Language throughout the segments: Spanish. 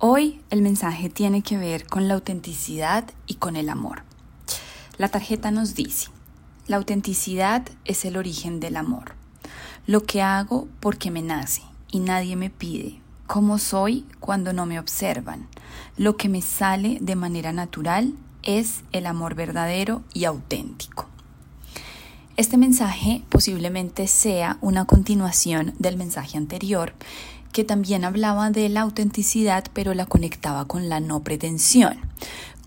Hoy el mensaje tiene que ver con la autenticidad y con el amor. La tarjeta nos dice, la autenticidad es el origen del amor. Lo que hago porque me nace y nadie me pide. Cómo soy cuando no me observan. Lo que me sale de manera natural es el amor verdadero y auténtico. Este mensaje posiblemente sea una continuación del mensaje anterior que también hablaba de la autenticidad, pero la conectaba con la no pretensión.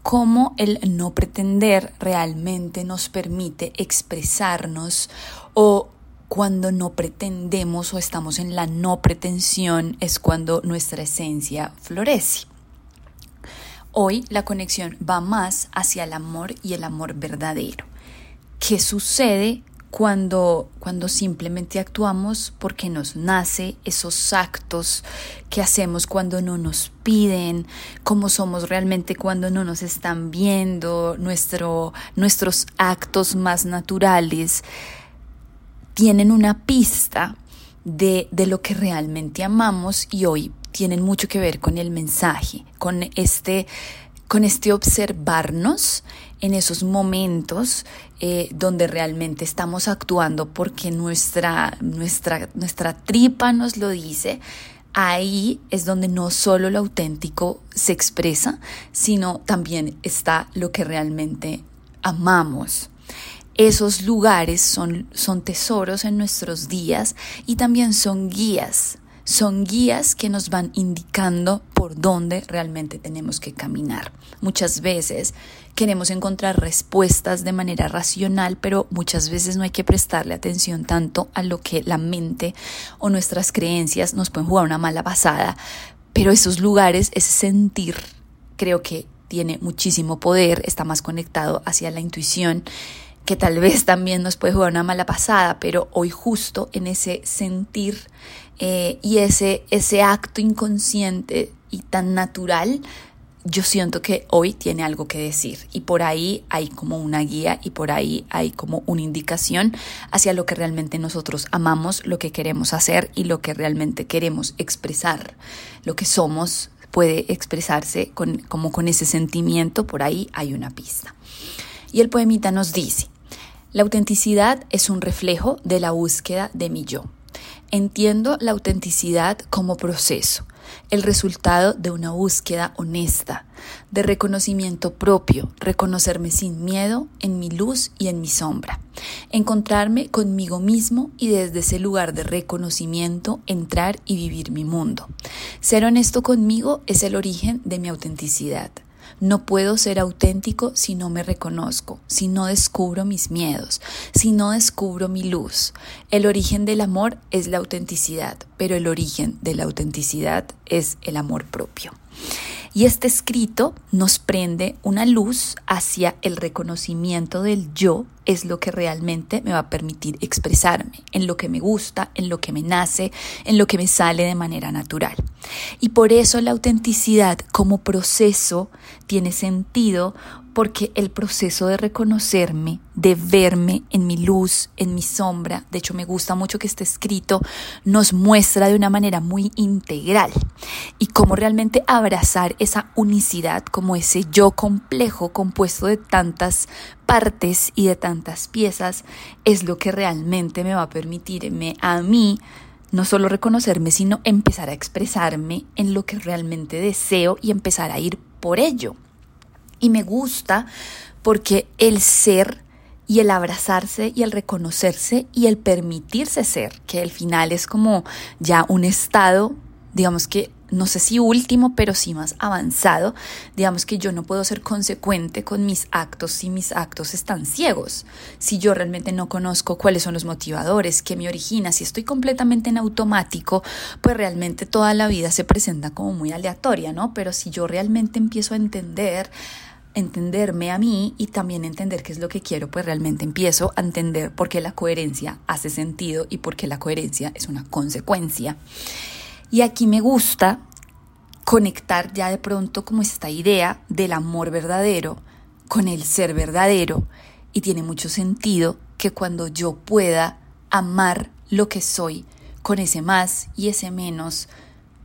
Cómo el no pretender realmente nos permite expresarnos o cuando no pretendemos o estamos en la no pretensión es cuando nuestra esencia florece. Hoy la conexión va más hacia el amor y el amor verdadero. ¿Qué sucede cuando, cuando simplemente actuamos porque nos nace esos actos que hacemos cuando no nos piden, cómo somos realmente cuando no nos están viendo, nuestro, nuestros actos más naturales tienen una pista de, de lo que realmente amamos y hoy tienen mucho que ver con el mensaje, con este con este observarnos en esos momentos eh, donde realmente estamos actuando porque nuestra, nuestra, nuestra tripa nos lo dice, ahí es donde no solo lo auténtico se expresa, sino también está lo que realmente amamos. Esos lugares son, son tesoros en nuestros días y también son guías son guías que nos van indicando por dónde realmente tenemos que caminar. Muchas veces queremos encontrar respuestas de manera racional, pero muchas veces no hay que prestarle atención tanto a lo que la mente o nuestras creencias nos pueden jugar una mala pasada. Pero esos lugares, ese sentir, creo que tiene muchísimo poder, está más conectado hacia la intuición que tal vez también nos puede jugar una mala pasada, pero hoy justo en ese sentir eh, y ese, ese acto inconsciente y tan natural, yo siento que hoy tiene algo que decir y por ahí hay como una guía y por ahí hay como una indicación hacia lo que realmente nosotros amamos, lo que queremos hacer y lo que realmente queremos expresar. Lo que somos puede expresarse con, como con ese sentimiento, por ahí hay una pista. Y el poemita nos dice, la autenticidad es un reflejo de la búsqueda de mi yo. Entiendo la autenticidad como proceso, el resultado de una búsqueda honesta, de reconocimiento propio, reconocerme sin miedo en mi luz y en mi sombra, encontrarme conmigo mismo y desde ese lugar de reconocimiento entrar y vivir mi mundo. Ser honesto conmigo es el origen de mi autenticidad. No puedo ser auténtico si no me reconozco, si no descubro mis miedos, si no descubro mi luz. El origen del amor es la autenticidad, pero el origen de la autenticidad es el amor propio. Y este escrito nos prende una luz hacia el reconocimiento del yo es lo que realmente me va a permitir expresarme en lo que me gusta, en lo que me nace, en lo que me sale de manera natural. Y por eso la autenticidad como proceso tiene sentido porque el proceso de reconocerme, de verme en mi luz, en mi sombra, de hecho me gusta mucho que esté escrito, nos muestra de una manera muy integral. Y cómo realmente abrazar esa unicidad como ese yo complejo compuesto de tantas partes y de tantas piezas es lo que realmente me va a permitirme a mí no solo reconocerme, sino empezar a expresarme en lo que realmente deseo y empezar a ir por ello. Y me gusta porque el ser y el abrazarse y el reconocerse y el permitirse ser, que al final es como ya un estado, digamos que no sé si último, pero sí más avanzado, digamos que yo no puedo ser consecuente con mis actos si mis actos están ciegos, si yo realmente no conozco cuáles son los motivadores, qué me origina, si estoy completamente en automático, pues realmente toda la vida se presenta como muy aleatoria, ¿no? Pero si yo realmente empiezo a entender entenderme a mí y también entender qué es lo que quiero, pues realmente empiezo a entender por qué la coherencia hace sentido y por qué la coherencia es una consecuencia. Y aquí me gusta conectar ya de pronto como esta idea del amor verdadero con el ser verdadero. Y tiene mucho sentido que cuando yo pueda amar lo que soy con ese más y ese menos,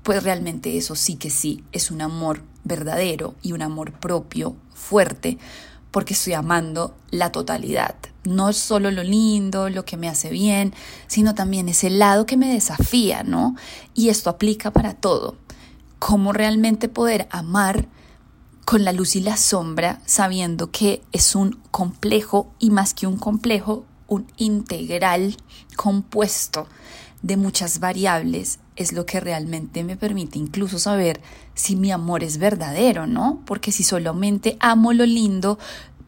pues realmente eso sí que sí es un amor verdadero y un amor propio fuerte, porque estoy amando la totalidad. No solo lo lindo, lo que me hace bien, sino también ese lado que me desafía, ¿no? Y esto aplica para todo. Cómo realmente poder amar con la luz y la sombra, sabiendo que es un complejo y más que un complejo, un integral compuesto de muchas variables es lo que realmente me permite incluso saber si mi amor es verdadero, ¿no? Porque si solamente amo lo lindo,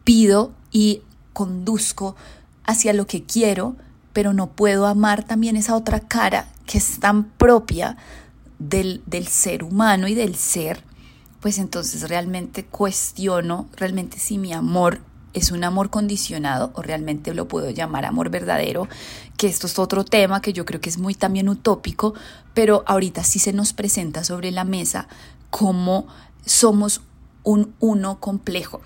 pido y conduzco hacia lo que quiero, pero no puedo amar también esa otra cara que es tan propia del, del ser humano y del ser, pues entonces realmente cuestiono realmente si mi amor es un amor condicionado o realmente lo puedo llamar amor verdadero, que esto es otro tema que yo creo que es muy también utópico, pero ahorita sí se nos presenta sobre la mesa como somos un uno complejo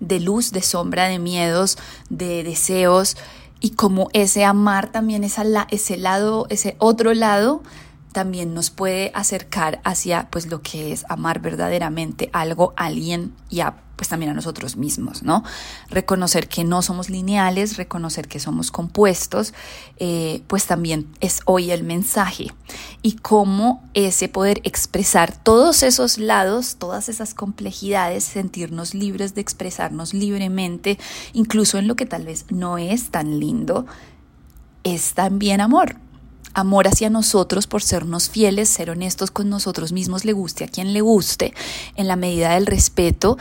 de luz, de sombra, de miedos, de deseos y como ese amar también es ese lado, ese otro lado también nos puede acercar hacia pues lo que es amar verdaderamente algo, alguien y a pues también a nosotros mismos, ¿no? Reconocer que no somos lineales, reconocer que somos compuestos, eh, pues también es hoy el mensaje. Y cómo ese poder expresar todos esos lados, todas esas complejidades, sentirnos libres de expresarnos libremente, incluso en lo que tal vez no es tan lindo, es también amor amor hacia nosotros por sernos fieles, ser honestos con nosotros mismos, le guste a quien le guste, en la medida del respeto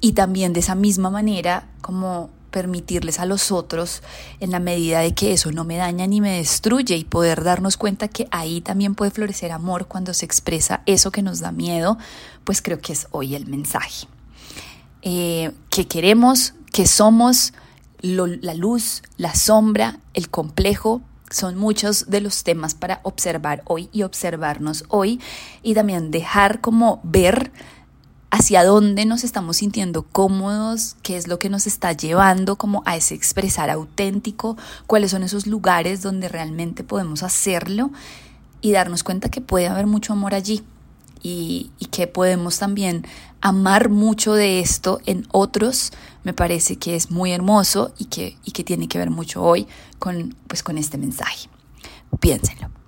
y también de esa misma manera como permitirles a los otros en la medida de que eso no me daña ni me destruye y poder darnos cuenta que ahí también puede florecer amor cuando se expresa eso que nos da miedo, pues creo que es hoy el mensaje. Eh, que queremos, que somos la luz, la sombra, el complejo, son muchos de los temas para observar hoy y observarnos hoy y también dejar como ver hacia dónde nos estamos sintiendo cómodos, qué es lo que nos está llevando como a ese expresar auténtico, cuáles son esos lugares donde realmente podemos hacerlo y darnos cuenta que puede haber mucho amor allí y, que podemos también amar mucho de esto en otros, me parece que es muy hermoso y que, y que tiene que ver mucho hoy con, pues, con este mensaje. Piénsenlo.